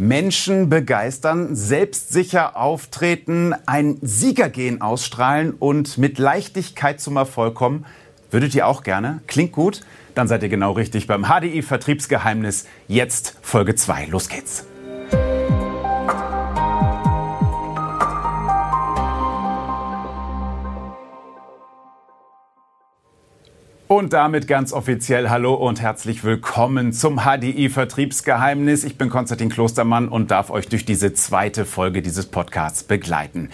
Menschen begeistern, selbstsicher auftreten, ein Siegergehen ausstrahlen und mit Leichtigkeit zum Erfolg kommen. Würdet ihr auch gerne? Klingt gut? Dann seid ihr genau richtig beim HDI Vertriebsgeheimnis. Jetzt Folge 2. Los geht's. Und damit ganz offiziell Hallo und herzlich willkommen zum HDI Vertriebsgeheimnis. Ich bin Konstantin Klostermann und darf euch durch diese zweite Folge dieses Podcasts begleiten.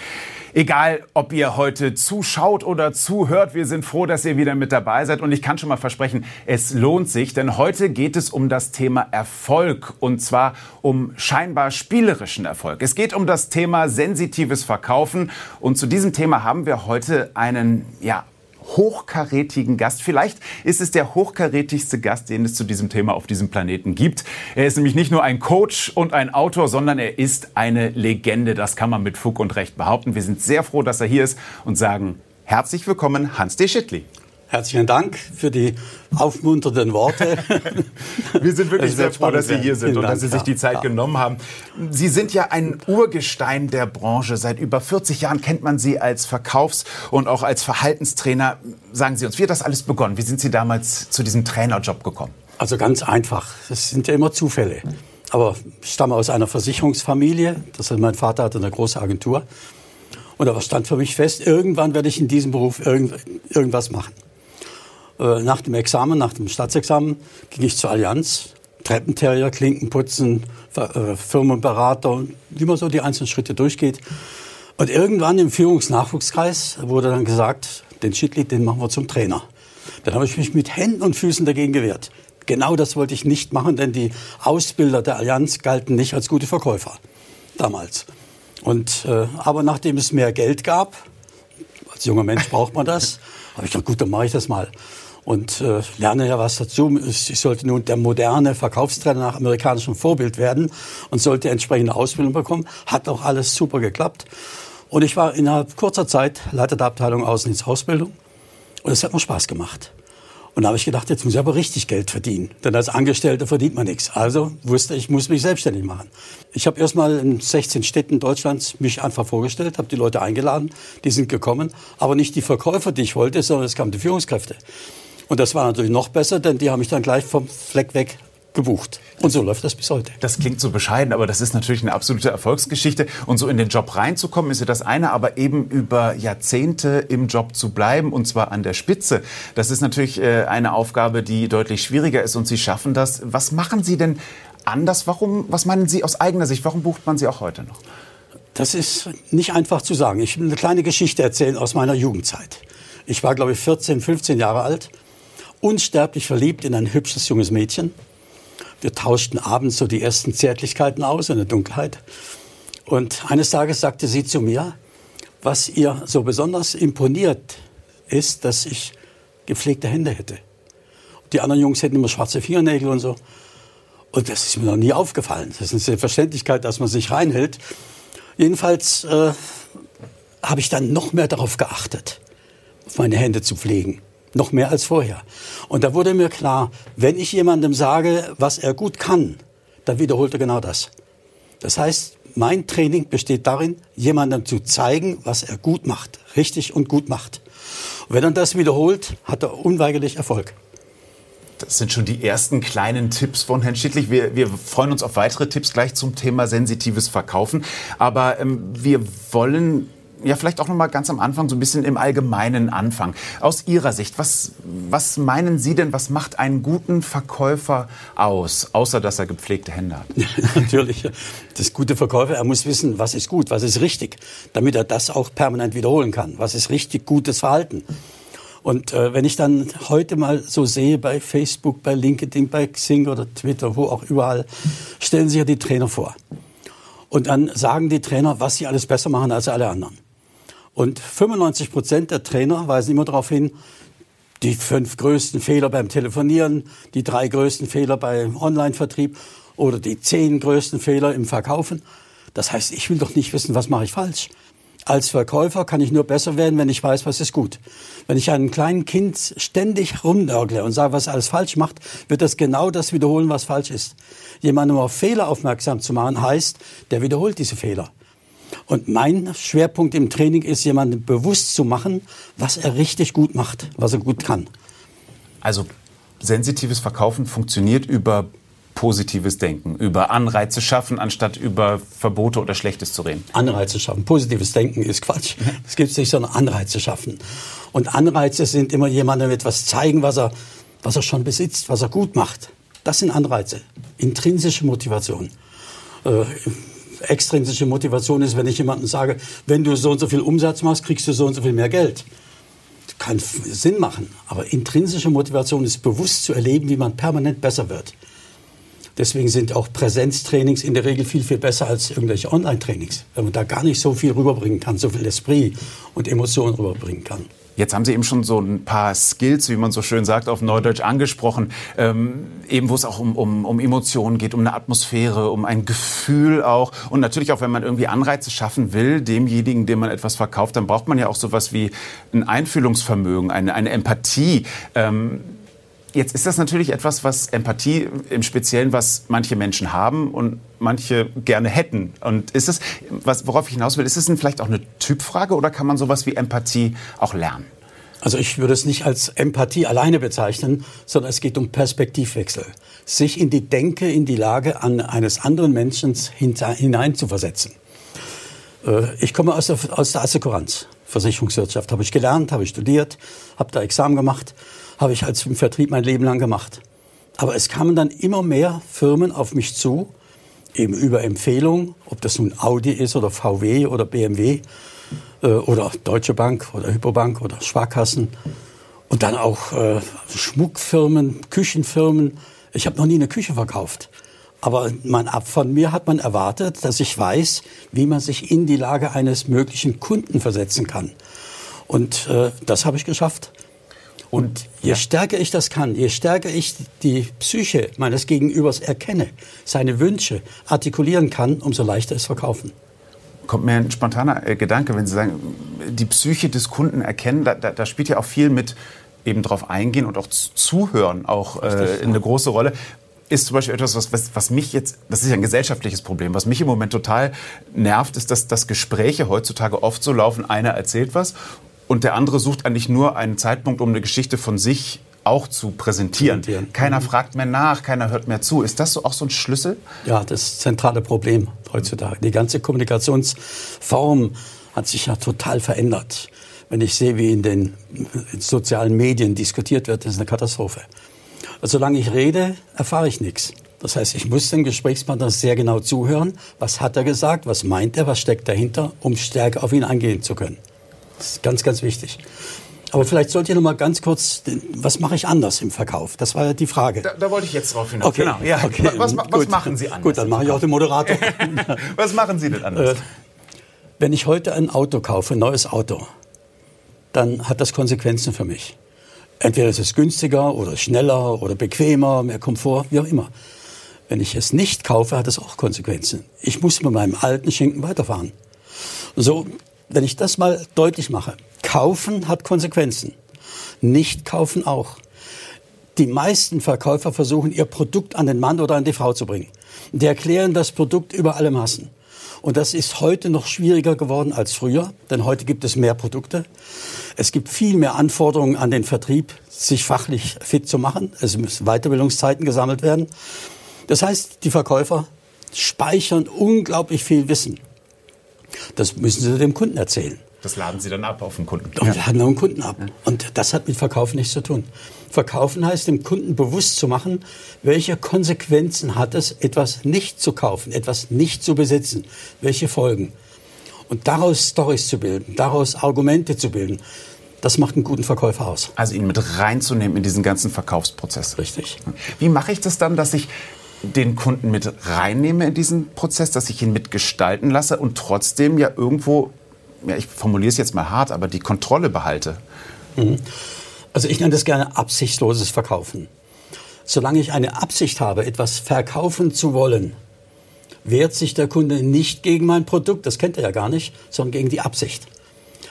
Egal, ob ihr heute zuschaut oder zuhört, wir sind froh, dass ihr wieder mit dabei seid. Und ich kann schon mal versprechen, es lohnt sich, denn heute geht es um das Thema Erfolg und zwar um scheinbar spielerischen Erfolg. Es geht um das Thema sensitives Verkaufen und zu diesem Thema haben wir heute einen, ja, hochkarätigen Gast. Vielleicht ist es der hochkarätigste Gast, den es zu diesem Thema auf diesem Planeten gibt. Er ist nämlich nicht nur ein Coach und ein Autor, sondern er ist eine Legende. Das kann man mit Fug und Recht behaupten. Wir sind sehr froh, dass er hier ist und sagen herzlich willkommen, Hans de Schittli. Herzlichen Dank für die aufmunternden Worte. Wir sind wirklich sehr froh, dass Sie hier sind und dass Sie sich die Zeit genommen haben. Sie sind ja ein Urgestein der Branche. Seit über 40 Jahren kennt man Sie als Verkaufs- und auch als Verhaltenstrainer. Sagen Sie uns, wie hat das alles begonnen? Wie sind Sie damals zu diesem Trainerjob gekommen? Also ganz einfach. Das sind ja immer Zufälle. Aber ich stamme aus einer Versicherungsfamilie. Das heißt, mein Vater hatte eine große Agentur. Und da stand für mich fest, irgendwann werde ich in diesem Beruf irgend, irgendwas machen. Äh, nach dem Examen, nach dem Staatsexamen, ging ich zur Allianz. Treppenterrier, Klinkenputzen, äh, Firmenberater, wie man so die einzelnen Schritte durchgeht. Und irgendwann im Führungsnachwuchskreis wurde dann gesagt, den Schittli, den machen wir zum Trainer. Dann habe ich mich mit Händen und Füßen dagegen gewehrt. Genau das wollte ich nicht machen, denn die Ausbilder der Allianz galten nicht als gute Verkäufer damals. Und, äh, aber nachdem es mehr Geld gab, als junger Mensch braucht man das, habe ich gedacht, gut, dann mache ich das mal und äh, lerne ja was dazu. Ich sollte nun der moderne Verkaufstrainer nach amerikanischem Vorbild werden und sollte entsprechende Ausbildung bekommen. Hat auch alles super geklappt. Und ich war innerhalb kurzer Zeit Leiter der Abteilung Außendienst-Ausbildung. Und es hat mir Spaß gemacht. Und da habe ich gedacht, jetzt muss ich aber richtig Geld verdienen. Denn als Angestellter verdient man nichts. Also wusste ich, muss mich selbstständig machen. Ich habe erstmal in 16 Städten Deutschlands mich einfach vorgestellt, habe die Leute eingeladen, die sind gekommen. Aber nicht die Verkäufer, die ich wollte, sondern es kamen die Führungskräfte. Und das war natürlich noch besser, denn die haben mich dann gleich vom Fleck weg gebucht. Und so läuft das bis heute. Das klingt so bescheiden, aber das ist natürlich eine absolute Erfolgsgeschichte. Und so in den Job reinzukommen, ist ja das eine, aber eben über Jahrzehnte im Job zu bleiben und zwar an der Spitze. Das ist natürlich äh, eine Aufgabe, die deutlich schwieriger ist und Sie schaffen das. Was machen Sie denn anders? Warum, was meinen Sie aus eigener Sicht? Warum bucht man Sie auch heute noch? Das ist nicht einfach zu sagen. Ich will eine kleine Geschichte erzählen aus meiner Jugendzeit. Ich war, glaube ich, 14, 15 Jahre alt unsterblich verliebt in ein hübsches junges Mädchen. Wir tauschten abends so die ersten Zärtlichkeiten aus in der Dunkelheit. Und eines Tages sagte sie zu mir, was ihr so besonders imponiert ist, dass ich gepflegte Hände hätte. Die anderen Jungs hätten immer schwarze Fingernägel und so. Und das ist mir noch nie aufgefallen. Das ist eine Selbstverständlichkeit, dass man sich reinhält. Jedenfalls äh, habe ich dann noch mehr darauf geachtet, meine Hände zu pflegen noch mehr als vorher. Und da wurde mir klar, wenn ich jemandem sage, was er gut kann, dann wiederholt er genau das. Das heißt, mein Training besteht darin, jemandem zu zeigen, was er gut macht, richtig und gut macht. Und wenn er das wiederholt, hat er unweigerlich Erfolg. Das sind schon die ersten kleinen Tipps von Herrn Schittlich. Wir, wir freuen uns auf weitere Tipps gleich zum Thema sensitives Verkaufen. Aber ähm, wir wollen ja, vielleicht auch noch mal ganz am Anfang, so ein bisschen im Allgemeinen Anfang. Aus Ihrer Sicht, was, was meinen Sie denn, was macht einen guten Verkäufer aus, außer dass er gepflegte Hände hat? Natürlich. Das gute Verkäufer, er muss wissen, was ist gut, was ist richtig, damit er das auch permanent wiederholen kann. Was ist richtig gutes Verhalten? Und äh, wenn ich dann heute mal so sehe bei Facebook, bei LinkedIn, bei Xing oder Twitter, wo auch überall, stellen sich ja die Trainer vor. Und dann sagen die Trainer, was sie alles besser machen als alle anderen. Und 95 Prozent der Trainer weisen immer darauf hin, die fünf größten Fehler beim Telefonieren, die drei größten Fehler beim Online-Vertrieb oder die zehn größten Fehler im Verkaufen. Das heißt, ich will doch nicht wissen, was mache ich falsch. Als Verkäufer kann ich nur besser werden, wenn ich weiß, was ist gut. Wenn ich einem kleinen Kind ständig rumnörgle und sage, was alles falsch macht, wird das genau das wiederholen, was falsch ist. Jemandem auf Fehler aufmerksam zu machen, heißt, der wiederholt diese Fehler. Und mein Schwerpunkt im Training ist, jemandem bewusst zu machen, was er richtig gut macht, was er gut kann. Also sensitives Verkaufen funktioniert über positives Denken, über Anreize schaffen, anstatt über Verbote oder Schlechtes zu reden. Anreize schaffen. Positives Denken ist Quatsch. Es gibt nicht, sondern Anreize schaffen. Und Anreize sind immer jemandem etwas zeigen, was er, was er schon besitzt, was er gut macht. Das sind Anreize. Intrinsische Motivation. Äh, extrinsische Motivation ist, wenn ich jemandem sage, wenn du so und so viel Umsatz machst, kriegst du so und so viel mehr Geld. Kann Sinn machen. Aber intrinsische Motivation ist bewusst zu erleben, wie man permanent besser wird. Deswegen sind auch Präsenztrainings in der Regel viel, viel besser als irgendwelche Online-Trainings, weil man da gar nicht so viel rüberbringen kann, so viel Esprit und Emotionen rüberbringen kann. Jetzt haben Sie eben schon so ein paar Skills, wie man so schön sagt, auf Neudeutsch angesprochen. Ähm, eben wo es auch um, um, um Emotionen geht, um eine Atmosphäre, um ein Gefühl auch. Und natürlich auch, wenn man irgendwie Anreize schaffen will, demjenigen, dem man etwas verkauft, dann braucht man ja auch sowas wie ein Einfühlungsvermögen, eine, eine Empathie. Ähm, Jetzt ist das natürlich etwas, was Empathie im Speziellen, was manche Menschen haben und manche gerne hätten. Und ist es, worauf ich hinaus will, ist es vielleicht auch eine Typfrage oder kann man sowas wie Empathie auch lernen? Also ich würde es nicht als Empathie alleine bezeichnen, sondern es geht um Perspektivwechsel. Sich in die Denke, in die Lage an eines anderen Menschen hineinzuversetzen. Äh, ich komme aus der, aus der Assekuranz, Versicherungswirtschaft, habe ich gelernt, habe ich studiert, habe da Examen gemacht habe ich als im Vertrieb mein Leben lang gemacht. Aber es kamen dann immer mehr Firmen auf mich zu, eben über Empfehlungen, ob das nun Audi ist oder VW oder BMW äh, oder Deutsche Bank oder Hypobank oder Sparkassen und dann auch äh, Schmuckfirmen, Küchenfirmen. Ich habe noch nie eine Küche verkauft. Aber man, von mir hat man erwartet, dass ich weiß, wie man sich in die Lage eines möglichen Kunden versetzen kann. Und äh, das habe ich geschafft. Und je ja. stärker ich das kann, je stärker ich die Psyche meines Gegenübers erkenne, seine Wünsche artikulieren kann, umso leichter ist Verkaufen. Kommt mir ein spontaner äh, Gedanke, wenn Sie sagen, die Psyche des Kunden erkennen, da, da, da spielt ja auch viel mit eben drauf eingehen und auch zuhören auch äh, eine große Rolle ist zum Beispiel etwas, was, was, was mich jetzt, das ist ja ein gesellschaftliches Problem, was mich im Moment total nervt, ist, dass, dass Gespräche heutzutage oft so laufen, einer erzählt was und der andere sucht eigentlich nur einen Zeitpunkt, um eine Geschichte von sich auch zu präsentieren. präsentieren. Keiner mhm. fragt mehr nach, keiner hört mehr zu. Ist das so auch so ein Schlüssel? Ja, das zentrale Problem heutzutage. Die ganze Kommunikationsform hat sich ja total verändert. Wenn ich sehe, wie in den sozialen Medien diskutiert wird, das ist eine Katastrophe. Also, solange ich rede, erfahre ich nichts. Das heißt, ich muss dem Gesprächspartner sehr genau zuhören. Was hat er gesagt? Was meint er? Was steckt dahinter? Um stärker auf ihn eingehen zu können. Das ist ganz, ganz wichtig. Aber vielleicht sollt ihr noch mal ganz kurz, was mache ich anders im Verkauf? Das war ja die Frage. Da, da wollte ich jetzt drauf hinaus. Okay. Genau. Ja. Okay. Was, was, was machen Sie anders? Gut, dann mache ich auch den Moderator. was machen Sie denn anders? Äh, wenn ich heute ein Auto kaufe, ein neues Auto, dann hat das Konsequenzen für mich. Entweder ist es günstiger oder schneller oder bequemer, mehr Komfort, wie auch immer. Wenn ich es nicht kaufe, hat es auch Konsequenzen. Ich muss mit meinem alten Schinken weiterfahren. So wenn ich das mal deutlich mache, kaufen hat Konsequenzen. Nicht kaufen auch. Die meisten Verkäufer versuchen, ihr Produkt an den Mann oder an die Frau zu bringen. Die erklären das Produkt über alle Massen. Und das ist heute noch schwieriger geworden als früher, denn heute gibt es mehr Produkte. Es gibt viel mehr Anforderungen an den Vertrieb, sich fachlich fit zu machen. Es müssen Weiterbildungszeiten gesammelt werden. Das heißt, die Verkäufer speichern unglaublich viel Wissen. Das müssen Sie dem Kunden erzählen. Das laden Sie dann ab auf den Kunden. Und ja. laden auf den Kunden ab. Und das hat mit Verkaufen nichts zu tun. Verkaufen heißt, dem Kunden bewusst zu machen, welche Konsequenzen hat es, etwas nicht zu kaufen, etwas nicht zu besitzen. Welche Folgen. Und daraus Stories zu bilden, daraus Argumente zu bilden. Das macht einen guten Verkäufer aus. Also ihn mit reinzunehmen in diesen ganzen Verkaufsprozess. Richtig. Wie mache ich das dann, dass ich den Kunden mit reinnehme in diesen Prozess, dass ich ihn mitgestalten lasse und trotzdem ja irgendwo, ja, ich formuliere es jetzt mal hart, aber die Kontrolle behalte. Mhm. Also ich nenne das gerne absichtsloses Verkaufen. Solange ich eine Absicht habe, etwas verkaufen zu wollen, wehrt sich der Kunde nicht gegen mein Produkt, das kennt er ja gar nicht, sondern gegen die Absicht.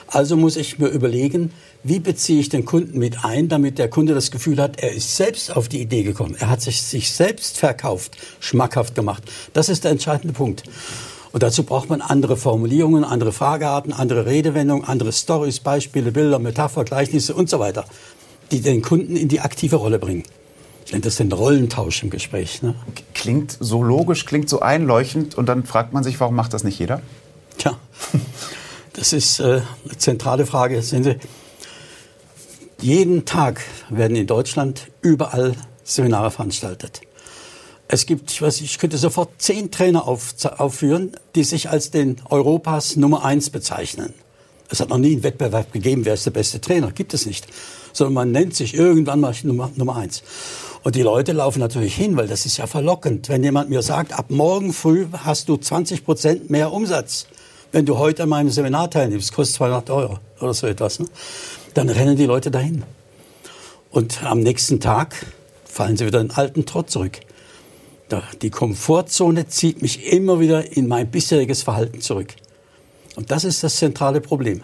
Also muss ich mir überlegen, wie beziehe ich den Kunden mit ein, damit der Kunde das Gefühl hat, er ist selbst auf die Idee gekommen. Er hat sich, sich selbst verkauft, schmackhaft gemacht. Das ist der entscheidende Punkt. Und dazu braucht man andere Formulierungen, andere Fragearten, andere Redewendungen, andere Stories, Beispiele, Bilder, Metapher, Gleichnisse und so weiter, die den Kunden in die aktive Rolle bringen. Ich nenne das den Rollentausch im Gespräch. Ne? Klingt so logisch, klingt so einleuchtend und dann fragt man sich, warum macht das nicht jeder? Tja, das ist äh, eine zentrale Frage. Sehen Sie, jeden Tag werden in Deutschland überall Seminare veranstaltet. Es gibt, ich weiß, ich könnte sofort zehn Trainer auf, aufführen, die sich als den Europas Nummer eins bezeichnen. Es hat noch nie einen Wettbewerb gegeben, wer ist der beste Trainer. Gibt es nicht. Sondern man nennt sich irgendwann mal Nummer, Nummer eins. Und die Leute laufen natürlich hin, weil das ist ja verlockend. Wenn jemand mir sagt, ab morgen früh hast du 20 Prozent mehr Umsatz, wenn du heute an meinem Seminar teilnimmst, kostet 200 Euro oder so etwas, ne? Dann rennen die Leute dahin. Und am nächsten Tag fallen sie wieder in den alten Trott zurück. Die Komfortzone zieht mich immer wieder in mein bisheriges Verhalten zurück. Und das ist das zentrale Problem.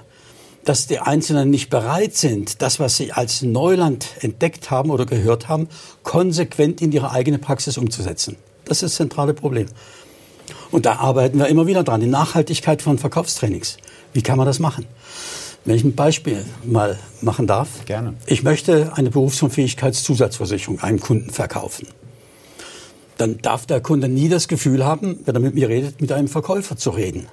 Dass die Einzelnen nicht bereit sind, das, was sie als Neuland entdeckt haben oder gehört haben, konsequent in ihre eigene Praxis umzusetzen. Das ist das zentrale Problem. Und da arbeiten wir immer wieder dran. Die Nachhaltigkeit von Verkaufstrainings. Wie kann man das machen? Wenn ich ein Beispiel mal machen darf. Gerne. Ich möchte eine Berufsunfähigkeitszusatzversicherung einem Kunden verkaufen. Dann darf der Kunde nie das Gefühl haben, wenn er mit mir redet, mit einem Verkäufer zu reden.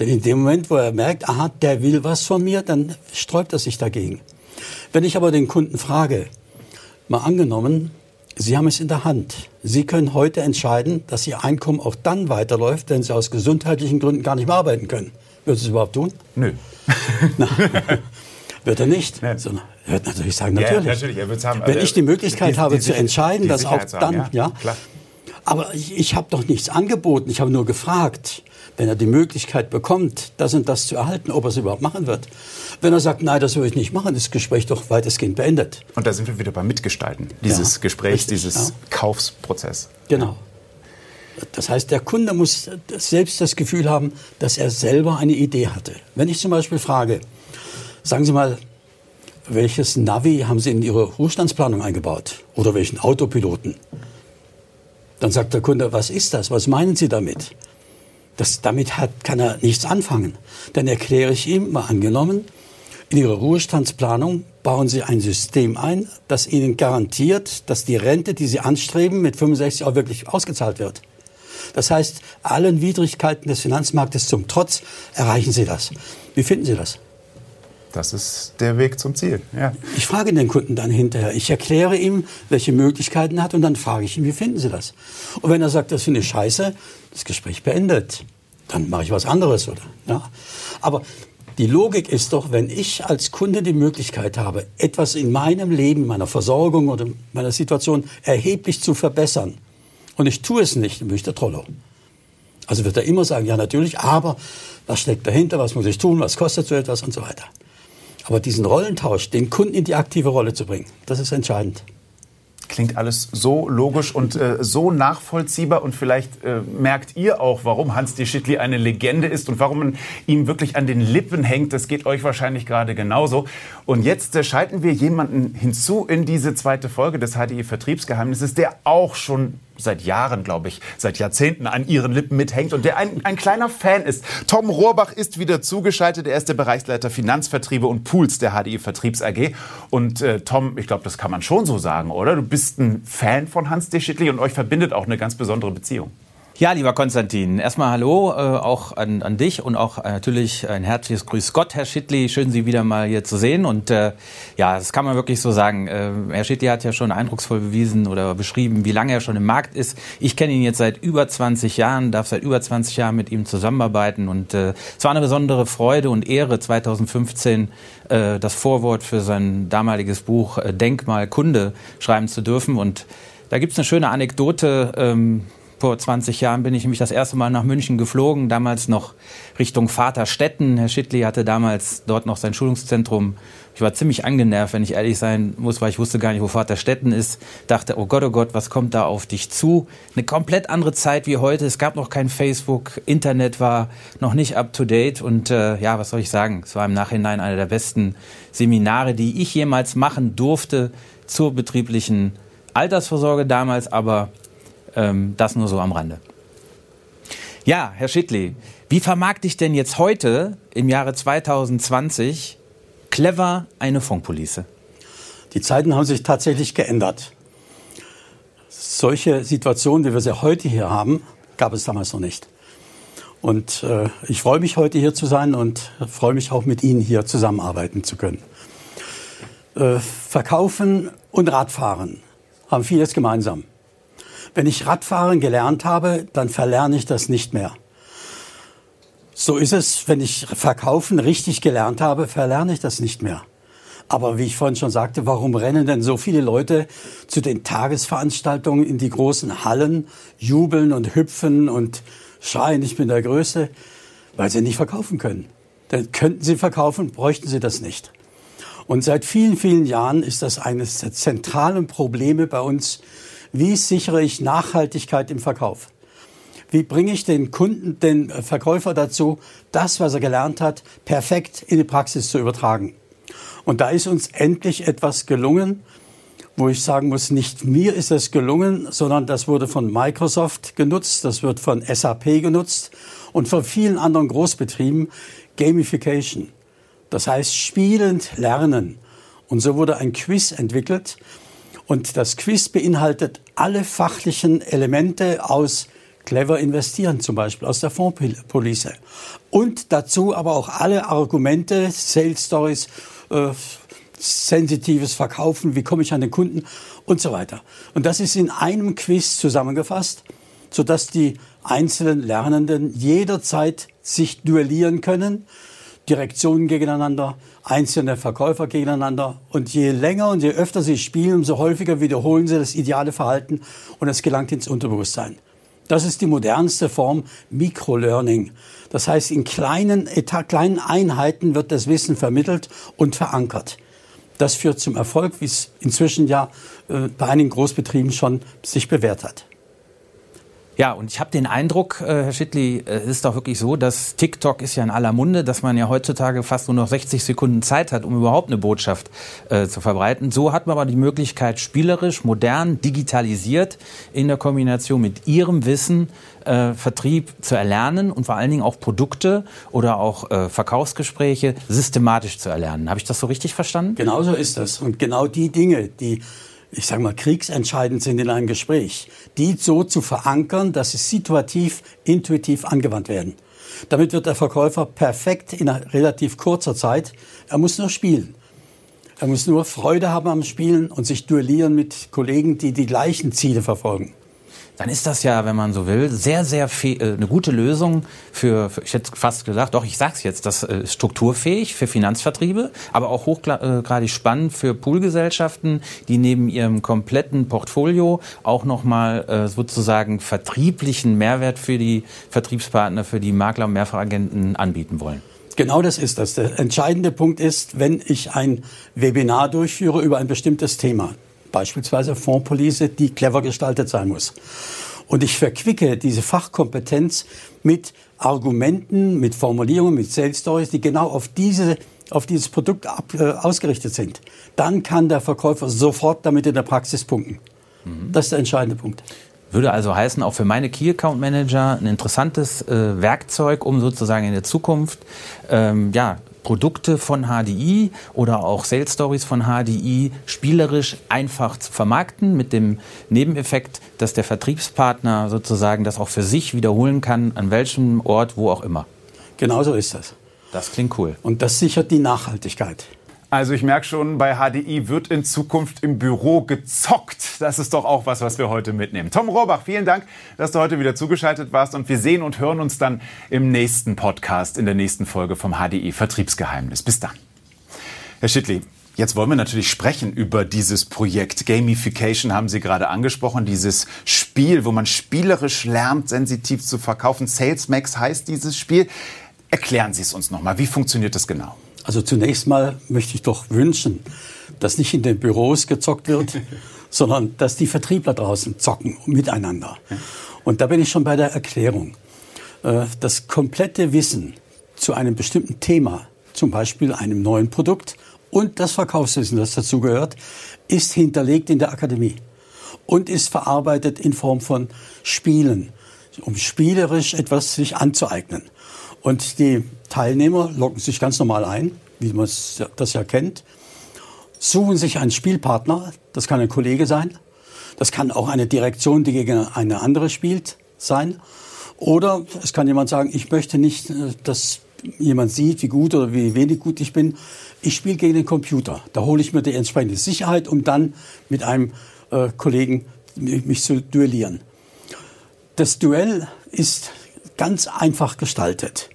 Denn in dem Moment, wo er merkt, aha, der will was von mir, dann sträubt er sich dagegen. Wenn ich aber den Kunden frage, mal angenommen, Sie haben es in der Hand. Sie können heute entscheiden, dass Ihr Einkommen auch dann weiterläuft, wenn Sie aus gesundheitlichen Gründen gar nicht mehr arbeiten können. Würden Sie es überhaupt tun? Nö. Wird er nicht. Nee. Sondern er wird natürlich sagen, natürlich. Ja, natürlich er haben, Wenn ich die Möglichkeit die, habe die, zu entscheiden, dass auch dann, haben, ja, ja. Aber ich, ich habe doch nichts angeboten. Ich habe nur gefragt, wenn er die Möglichkeit bekommt, das und das zu erhalten, ob er es überhaupt machen wird. Wenn er sagt, nein, das will ich nicht machen, ist das Gespräch doch weitestgehend beendet. Und da sind wir wieder beim Mitgestalten dieses ja, Gesprächs, richtig, dieses. Kaufsprozess. Genau. Das heißt, der Kunde muss selbst das Gefühl haben, dass er selber eine Idee hatte. Wenn ich zum Beispiel frage, sagen Sie mal, welches Navi haben Sie in Ihre Ruhestandsplanung eingebaut? Oder welchen Autopiloten? Dann sagt der Kunde, was ist das? Was meinen Sie damit? Das, damit hat, kann er nichts anfangen. Dann erkläre ich ihm, mal angenommen, in Ihrer Ruhestandsplanung bauen Sie ein System ein, das Ihnen garantiert, dass die Rente, die Sie anstreben, mit 65 auch wirklich ausgezahlt wird. Das heißt, allen Widrigkeiten des Finanzmarktes zum Trotz erreichen Sie das. Wie finden Sie das? Das ist der Weg zum Ziel. Ja. Ich frage den Kunden dann hinterher. Ich erkläre ihm, welche Möglichkeiten er hat und dann frage ich ihn, wie finden Sie das? Und wenn er sagt, das finde ich scheiße, das Gespräch beendet. Dann mache ich was anderes, oder? Ja. Aber die Logik ist doch, wenn ich als Kunde die Möglichkeit habe, etwas in meinem Leben, meiner Versorgung oder meiner Situation erheblich zu verbessern und ich tue es nicht, dann bin ich der Trollo. Also wird er immer sagen, ja natürlich, aber was steckt dahinter, was muss ich tun, was kostet so etwas und so weiter. Aber diesen Rollentausch, den Kunden in die aktive Rolle zu bringen, das ist entscheidend. Klingt alles so logisch und äh, so nachvollziehbar und vielleicht äh, merkt ihr auch, warum Hans de Schittli eine Legende ist und warum man ihm wirklich an den Lippen hängt. Das geht euch wahrscheinlich gerade genauso. Und jetzt äh, schalten wir jemanden hinzu in diese zweite Folge des HDI Vertriebsgeheimnisses, der auch schon seit Jahren, glaube ich, seit Jahrzehnten an ihren Lippen mithängt und der ein, ein kleiner Fan ist. Tom Rohrbach ist wieder zugeschaltet. Er ist der Bereichsleiter Finanzvertriebe und Pools der HDI Vertriebs AG. Und äh, Tom, ich glaube, das kann man schon so sagen, oder? Du bist ein Fan von Hans de Schittli und euch verbindet auch eine ganz besondere Beziehung. Ja, lieber Konstantin, erstmal Hallo äh, auch an, an dich und auch äh, natürlich ein herzliches Grüß Gott, Herr Schittli. Schön, Sie wieder mal hier zu sehen. Und äh, ja, das kann man wirklich so sagen. Äh, Herr Schittli hat ja schon eindrucksvoll bewiesen oder beschrieben, wie lange er schon im Markt ist. Ich kenne ihn jetzt seit über 20 Jahren, darf seit über 20 Jahren mit ihm zusammenarbeiten. Und äh, es war eine besondere Freude und Ehre, 2015 äh, das Vorwort für sein damaliges Buch äh, Denkmal Kunde schreiben zu dürfen. Und da gibt's eine schöne Anekdote. Ähm, vor 20 Jahren bin ich nämlich das erste Mal nach München geflogen, damals noch Richtung Vaterstetten. Herr Schittli hatte damals dort noch sein Schulungszentrum, ich war ziemlich angenervt, wenn ich ehrlich sein muss, weil ich wusste gar nicht, wo Vater Stetten ist. Dachte, oh Gott, oh Gott, was kommt da auf dich zu? Eine komplett andere Zeit wie heute. Es gab noch kein Facebook, Internet war noch nicht up to date und äh, ja, was soll ich sagen? Es war im Nachhinein einer der besten Seminare, die ich jemals machen durfte zur betrieblichen Altersvorsorge damals, aber ähm, das nur so am Rande. Ja, Herr Schittli, wie vermarkte ich denn jetzt heute im Jahre 2020 clever eine Funkpolice? Die Zeiten haben sich tatsächlich geändert. Solche Situationen, wie wir sie heute hier haben, gab es damals noch nicht. Und äh, ich freue mich, heute hier zu sein und freue mich auch, mit Ihnen hier zusammenarbeiten zu können. Äh, Verkaufen und Radfahren haben vieles gemeinsam. Wenn ich Radfahren gelernt habe, dann verlerne ich das nicht mehr. So ist es, wenn ich Verkaufen richtig gelernt habe, verlerne ich das nicht mehr. Aber wie ich vorhin schon sagte, warum rennen denn so viele Leute zu den Tagesveranstaltungen in die großen Hallen, jubeln und hüpfen und schreien, ich bin der Größte? Weil sie nicht verkaufen können. Denn könnten sie verkaufen, bräuchten sie das nicht. Und seit vielen, vielen Jahren ist das eines der zentralen Probleme bei uns wie sichere ich Nachhaltigkeit im Verkauf? Wie bringe ich den Kunden, den Verkäufer dazu, das, was er gelernt hat, perfekt in die Praxis zu übertragen? Und da ist uns endlich etwas gelungen, wo ich sagen muss, nicht mir ist es gelungen, sondern das wurde von Microsoft genutzt, das wird von SAP genutzt und von vielen anderen Großbetrieben Gamification. Das heißt spielend lernen. Und so wurde ein Quiz entwickelt, und das Quiz beinhaltet alle fachlichen Elemente aus clever investieren, zum Beispiel aus der Fondspolice. Und dazu aber auch alle Argumente, Sales Stories, äh, sensitives Verkaufen, wie komme ich an den Kunden und so weiter. Und das ist in einem Quiz zusammengefasst, sodass die einzelnen Lernenden jederzeit sich duellieren können Direktionen gegeneinander, einzelne Verkäufer gegeneinander. Und je länger und je öfter sie spielen, umso häufiger wiederholen sie das ideale Verhalten und es gelangt ins Unterbewusstsein. Das ist die modernste Form Microlearning. Das heißt, in kleinen, kleinen Einheiten wird das Wissen vermittelt und verankert. Das führt zum Erfolg, wie es inzwischen ja äh, bei einigen Großbetrieben schon sich bewährt hat. Ja, und ich habe den Eindruck, äh, Herr Schittli, es ist doch wirklich so, dass TikTok ist ja in aller Munde, dass man ja heutzutage fast nur noch 60 Sekunden Zeit hat, um überhaupt eine Botschaft äh, zu verbreiten. So hat man aber die Möglichkeit, spielerisch, modern, digitalisiert in der Kombination mit Ihrem Wissen äh, Vertrieb zu erlernen und vor allen Dingen auch Produkte oder auch äh, Verkaufsgespräche systematisch zu erlernen. Habe ich das so richtig verstanden? Genauso ist das. Und genau die Dinge, die ich sage mal, kriegsentscheidend sind in einem Gespräch, die so zu verankern, dass sie situativ, intuitiv angewandt werden. Damit wird der Verkäufer perfekt in relativ kurzer Zeit. Er muss nur spielen. Er muss nur Freude haben am Spielen und sich duellieren mit Kollegen, die die gleichen Ziele verfolgen dann ist das ja, wenn man so will, sehr, sehr äh, eine gute Lösung für, für, ich hätte fast gesagt, doch, ich sag's jetzt, das ist äh, strukturfähig für Finanzvertriebe, aber auch hochgradig spannend für Poolgesellschaften, die neben ihrem kompletten Portfolio auch nochmal äh, sozusagen vertrieblichen Mehrwert für die Vertriebspartner, für die Makler und Mehrfachagenten anbieten wollen. Genau das ist das. Der entscheidende Punkt ist, wenn ich ein Webinar durchführe über ein bestimmtes Thema, beispielsweise Fondspolice, die clever gestaltet sein muss. Und ich verquicke diese Fachkompetenz mit Argumenten, mit Formulierungen, mit Sales Stories, die genau auf diese auf dieses Produkt ab, äh, ausgerichtet sind. Dann kann der Verkäufer sofort damit in der Praxis punkten. Mhm. Das ist der entscheidende Punkt. Würde also heißen, auch für meine Key Account Manager ein interessantes äh, Werkzeug, um sozusagen in der Zukunft ähm, ja, Produkte von HDI oder auch Sales Stories von HDI spielerisch einfach zu vermarkten mit dem Nebeneffekt, dass der Vertriebspartner sozusagen das auch für sich wiederholen kann, an welchem Ort, wo auch immer. Genauso ist das. Das klingt cool. Und das sichert die Nachhaltigkeit. Also ich merke schon, bei HDI wird in Zukunft im Büro gezockt. Das ist doch auch was, was wir heute mitnehmen. Tom Rohrbach, vielen Dank, dass du heute wieder zugeschaltet warst und wir sehen und hören uns dann im nächsten Podcast, in der nächsten Folge vom HDI Vertriebsgeheimnis. Bis dann. Herr Schittli, Jetzt wollen wir natürlich sprechen über dieses Projekt. Gamification haben Sie gerade angesprochen, dieses Spiel, wo man spielerisch lernt, sensitiv zu verkaufen. SalesMax heißt dieses Spiel. Erklären Sie es uns nochmal. Wie funktioniert das genau? Also zunächst mal möchte ich doch wünschen, dass nicht in den Büros gezockt wird, sondern dass die Vertriebler draußen zocken miteinander. Und da bin ich schon bei der Erklärung. Äh, das komplette Wissen zu einem bestimmten Thema, zum Beispiel einem neuen Produkt und das Verkaufswissen, das dazugehört, ist hinterlegt in der Akademie und ist verarbeitet in Form von Spielen, um spielerisch etwas sich anzueignen. Und die Teilnehmer locken sich ganz normal ein, wie man das ja kennt, suchen sich einen Spielpartner, das kann ein Kollege sein, das kann auch eine Direktion, die gegen eine andere spielt, sein. Oder es kann jemand sagen, ich möchte nicht, äh, dass jemand sieht, wie gut oder wie wenig gut ich bin. Ich spiele gegen den Computer. Da hole ich mir die entsprechende Sicherheit, um dann mit einem äh, Kollegen mich zu duellieren. Das Duell ist ganz einfach gestaltet.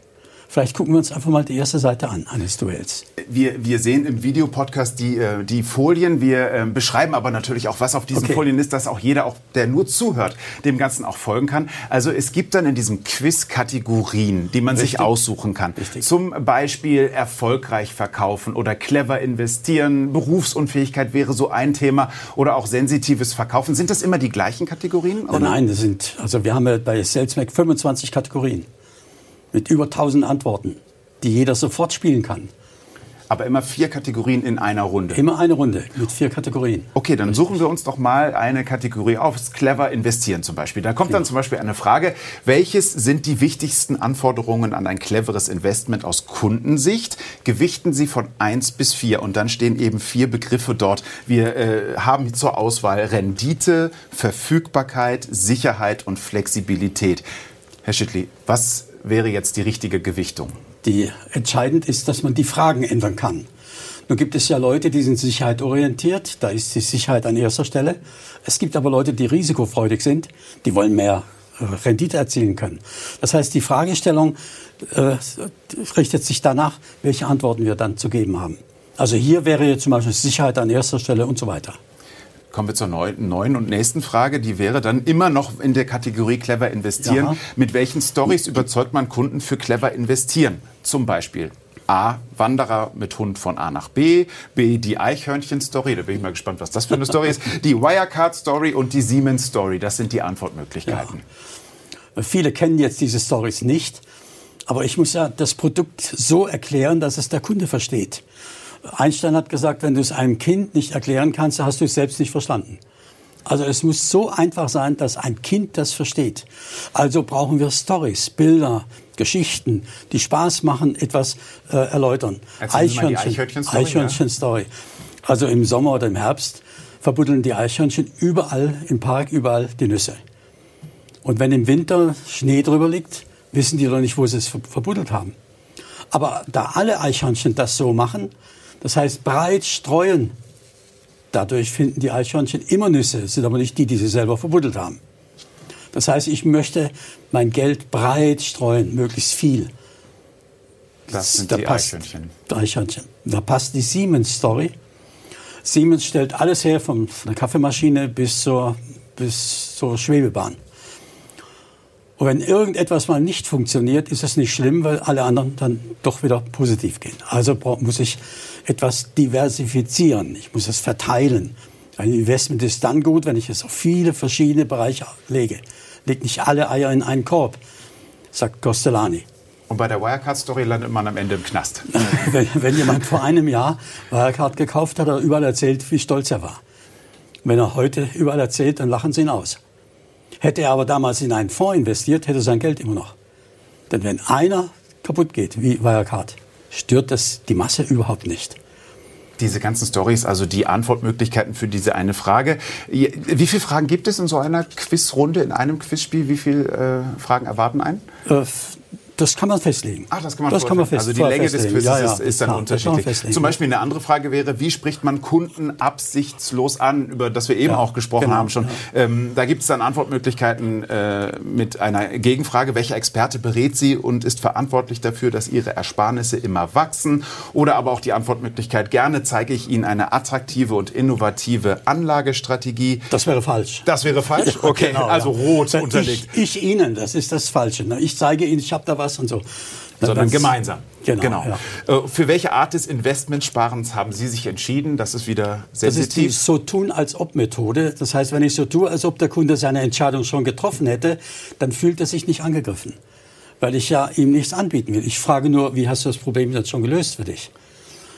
Vielleicht gucken wir uns einfach mal die erste Seite an eines Duells. Wir, wir sehen im Videopodcast die, äh, die Folien. Wir äh, beschreiben aber natürlich auch, was auf diesen okay. Folien ist, dass auch jeder, auch der nur zuhört, dem Ganzen auch folgen kann. Also es gibt dann in diesem Quiz Kategorien, die man Richtig. sich aussuchen kann. Richtig. Zum Beispiel erfolgreich verkaufen oder clever investieren. Berufsunfähigkeit wäre so ein Thema oder auch sensitives Verkaufen. Sind das immer die gleichen Kategorien? Oder? Nein, das sind, also wir haben ja bei SalesMac 25 Kategorien mit über 1000 Antworten, die jeder sofort spielen kann. Aber immer vier Kategorien in einer Runde. Immer eine Runde mit vier Kategorien. Okay, dann suchen wir uns doch mal eine Kategorie auf. Das Clever investieren zum Beispiel. Da kommt dann zum Beispiel eine Frage, welches sind die wichtigsten Anforderungen an ein cleveres Investment aus Kundensicht? Gewichten Sie von eins bis vier und dann stehen eben vier Begriffe dort. Wir äh, haben zur Auswahl Rendite, Verfügbarkeit, Sicherheit und Flexibilität. Herr Schittli, was wäre jetzt die richtige Gewichtung? Die entscheidend ist, dass man die Fragen ändern kann. Nun gibt es ja Leute, die sind sicherheitorientiert, da ist die Sicherheit an erster Stelle. Es gibt aber Leute, die risikofreudig sind, die wollen mehr äh, Rendite erzielen können. Das heißt, die Fragestellung äh, richtet sich danach, welche Antworten wir dann zu geben haben. Also hier wäre jetzt zum Beispiel Sicherheit an erster Stelle und so weiter. Kommen wir zur neuen und nächsten Frage. Die wäre dann immer noch in der Kategorie clever investieren. Ja. Mit welchen Stories überzeugt man Kunden für clever investieren? Zum Beispiel A, Wanderer mit Hund von A nach B, B, die Eichhörnchen-Story, da bin ich mal gespannt, was das für eine Story ist, die Wirecard-Story und die Siemens-Story, das sind die Antwortmöglichkeiten. Ja. Viele kennen jetzt diese Stories nicht, aber ich muss ja das Produkt so erklären, dass es der Kunde versteht. Einstein hat gesagt, wenn du es einem Kind nicht erklären kannst, hast du es selbst nicht verstanden. Also es muss so einfach sein, dass ein Kind das versteht. Also brauchen wir Stories, Bilder, Geschichten, die Spaß machen, etwas äh, erläutern. Eichhörnchen, Eichhörnchen-Story. Ja. Also im Sommer oder im Herbst verbuddeln die Eichhörnchen überall im Park, überall die Nüsse. Und wenn im Winter Schnee drüber liegt, wissen die doch nicht, wo sie es verbuddelt haben. Aber da alle Eichhörnchen das so machen, das heißt, breit streuen. Dadurch finden die Eichhörnchen immer Nüsse, sind aber nicht die, die sie selber verbuddelt haben. Das heißt, ich möchte mein Geld breit streuen, möglichst viel. Das sind da die passt, Eichhörnchen. Eichhörnchen. Da passt die Siemens-Story. Siemens stellt alles her, von der Kaffeemaschine bis zur, bis zur Schwebebahn. Und wenn irgendetwas mal nicht funktioniert, ist es nicht schlimm, weil alle anderen dann doch wieder positiv gehen. Also muss ich etwas diversifizieren. Ich muss es verteilen. Ein Investment ist dann gut, wenn ich es auf viele verschiedene Bereiche lege. Legt nicht alle Eier in einen Korb, sagt Costellani. Und bei der Wirecard-Story landet man am Ende im Knast. wenn, wenn jemand vor einem Jahr Wirecard gekauft hat, hat er überall erzählt, wie stolz er war. Wenn er heute überall erzählt, dann lachen sie ihn aus. Hätte er aber damals in einen Fonds investiert, hätte er sein Geld immer noch. Denn wenn einer kaputt geht, wie Wirecard, stört das die Masse überhaupt nicht. Diese ganzen Stories, also die Antwortmöglichkeiten für diese eine Frage. Wie viele Fragen gibt es in so einer Quizrunde, in einem Quizspiel? Wie viele äh, Fragen erwarten einen? Äh, das kann man festlegen. Ach, das kann man, das kann man fest, Also die Länge des Quizzes ja, ja, ist, ist, dann klar, unterschiedlich. Zum Beispiel eine andere Frage wäre, wie spricht man Kunden absichtslos an, über das wir eben ja, auch gesprochen genau, haben schon. Ähm, da gibt es dann Antwortmöglichkeiten äh, mit einer Gegenfrage. Welcher Experte berät Sie und ist verantwortlich dafür, dass Ihre Ersparnisse immer wachsen? Oder aber auch die Antwortmöglichkeit, gerne zeige ich Ihnen eine attraktive und innovative Anlagestrategie. Das wäre falsch. Das wäre falsch? Okay, genau, also rot unterlegt. Ich, ich Ihnen, das ist das Falsche. Ich zeige Ihnen, ich habe da was was und so. Sondern gemeinsam. Genau. genau. Ja. Äh, für welche Art des Investmentsparens haben Sie sich entschieden? Das ist wieder sensitiv. Das ist die so tun als ob Methode. Das heißt, wenn ich so tue, als ob der Kunde seine Entscheidung schon getroffen hätte, dann fühlt er sich nicht angegriffen, weil ich ja ihm nichts anbieten will. Ich frage nur, wie hast du das Problem jetzt schon gelöst für dich?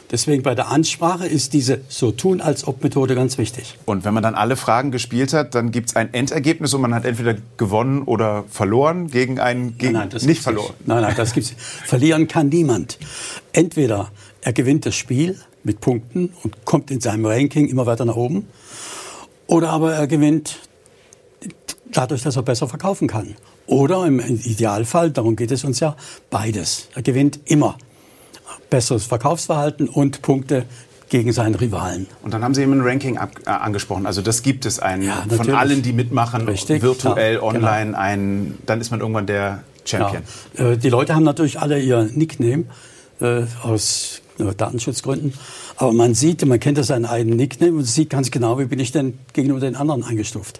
Deswegen bei der Ansprache ist diese so tun als ob Methode ganz wichtig. Und wenn man dann alle Fragen gespielt hat, dann gibt es ein Endergebnis und man hat entweder gewonnen oder verloren gegen einen gegen nein, nein, nicht verloren. Nicht. Nein, nein, das gibt's. Verlieren kann niemand. Entweder er gewinnt das Spiel mit Punkten und kommt in seinem Ranking immer weiter nach oben, oder aber er gewinnt dadurch, dass er besser verkaufen kann. Oder im Idealfall, darum geht es uns ja, beides. Er gewinnt immer besseres Verkaufsverhalten und Punkte gegen seinen Rivalen. Und dann haben Sie eben ein Ranking ab, äh, angesprochen. Also das gibt es ein ja, von allen, die mitmachen, Richtig, virtuell, ja, online, genau. ein, dann ist man irgendwann der Champion. Ja. Äh, die Leute haben natürlich alle ihr Nickname äh, aus äh, Datenschutzgründen. Aber man sieht, man kennt ja seinen eigenen Nickname und sieht ganz genau, wie bin ich denn gegenüber den anderen eingestuft.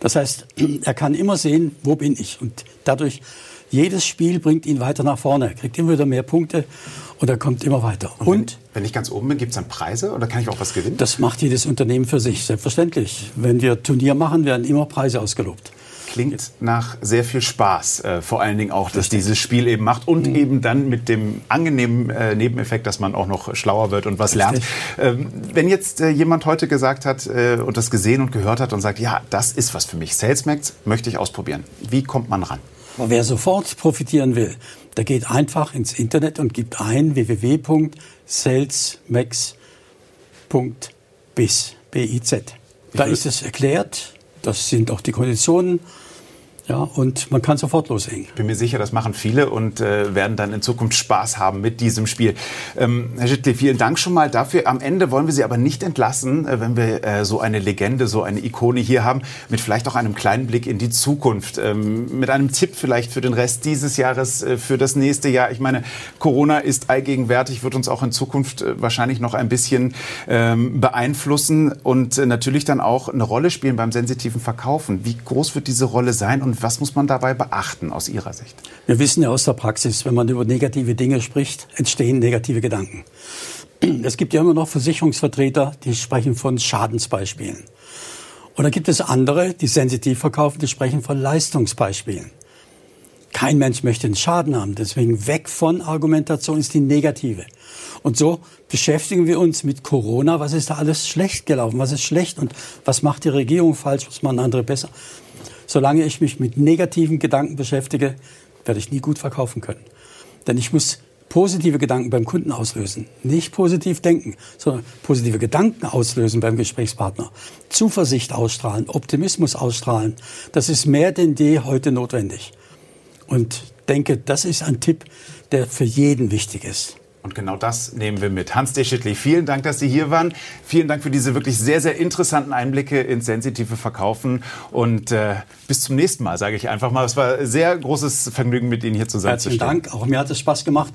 Das heißt, er kann immer sehen, wo bin ich. Und dadurch, jedes Spiel bringt ihn weiter nach vorne. Er kriegt immer wieder mehr Punkte und er kommt immer weiter. Und, und wenn ich ganz oben bin, gibt es dann Preise oder kann ich auch was gewinnen? Das macht jedes Unternehmen für sich, selbstverständlich. Wenn wir Turnier machen, werden immer Preise ausgelobt. Klingt nach sehr viel Spaß, äh, vor allen Dingen auch, dass dieses Spiel eben macht und mhm. eben dann mit dem angenehmen äh, Nebeneffekt, dass man auch noch schlauer wird und was Richtig. lernt. Ähm, wenn jetzt äh, jemand heute gesagt hat äh, und das gesehen und gehört hat und sagt, ja, das ist was für mich, SalesMax möchte ich ausprobieren. Wie kommt man ran? Wer sofort profitieren will, der geht einfach ins Internet und gibt ein www.salesmax.biz. B-I-Z. Da ist es erklärt, das sind auch die Konditionen. Ja, und man kann sofort loslegen. Ich bin mir sicher, das machen viele und äh, werden dann in Zukunft Spaß haben mit diesem Spiel. Ähm, Herr Schittli, vielen Dank schon mal dafür. Am Ende wollen wir Sie aber nicht entlassen, äh, wenn wir äh, so eine Legende, so eine Ikone hier haben, mit vielleicht auch einem kleinen Blick in die Zukunft. Ähm, mit einem Tipp vielleicht für den Rest dieses Jahres, äh, für das nächste Jahr. Ich meine, Corona ist allgegenwärtig, wird uns auch in Zukunft äh, wahrscheinlich noch ein bisschen ähm, beeinflussen und äh, natürlich dann auch eine Rolle spielen beim sensitiven Verkaufen. Wie groß wird diese Rolle sein und was muss man dabei beachten aus Ihrer Sicht? Wir wissen ja aus der Praxis, wenn man über negative Dinge spricht, entstehen negative Gedanken. Es gibt ja immer noch Versicherungsvertreter, die sprechen von Schadensbeispielen. Und dann gibt es andere, die sensitiv verkaufen, die sprechen von Leistungsbeispielen. Kein Mensch möchte einen Schaden haben. Deswegen weg von Argumentation ist die negative. Und so beschäftigen wir uns mit Corona. Was ist da alles schlecht gelaufen? Was ist schlecht? Und was macht die Regierung falsch? Was machen andere besser? Solange ich mich mit negativen Gedanken beschäftige, werde ich nie gut verkaufen können. Denn ich muss positive Gedanken beim Kunden auslösen. Nicht positiv denken, sondern positive Gedanken auslösen beim Gesprächspartner. Zuversicht ausstrahlen, Optimismus ausstrahlen. Das ist mehr denn je heute notwendig. Und denke, das ist ein Tipp, der für jeden wichtig ist. Und genau das nehmen wir mit. Hans Deschitli, vielen Dank, dass Sie hier waren. Vielen Dank für diese wirklich sehr, sehr interessanten Einblicke ins sensitive Verkaufen. Und äh, bis zum nächsten Mal, sage ich einfach mal. Es war sehr großes Vergnügen, mit Ihnen hier zusammen Herzlichen zu stehen. Dank. Auch mir hat es Spaß gemacht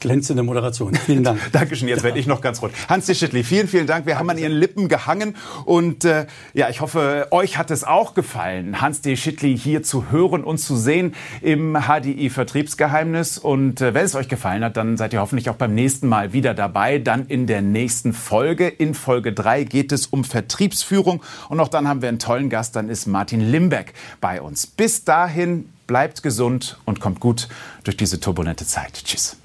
glänzende Moderation. Vielen Dank. Dankeschön, jetzt ja. werde ich noch ganz rot. Hans Schittli, vielen, vielen Dank. Wir Danke. haben an Ihren Lippen gehangen und äh, ja, ich hoffe, euch hat es auch gefallen, Hans D. Schittli hier zu hören und zu sehen im HDI Vertriebsgeheimnis. Und äh, wenn es euch gefallen hat, dann seid ihr hoffentlich auch beim nächsten Mal wieder dabei. Dann in der nächsten Folge. In Folge 3 geht es um Vertriebsführung und auch dann haben wir einen tollen Gast, dann ist Martin Limbeck bei uns. Bis dahin, bleibt gesund und kommt gut durch diese turbulente Zeit. Tschüss.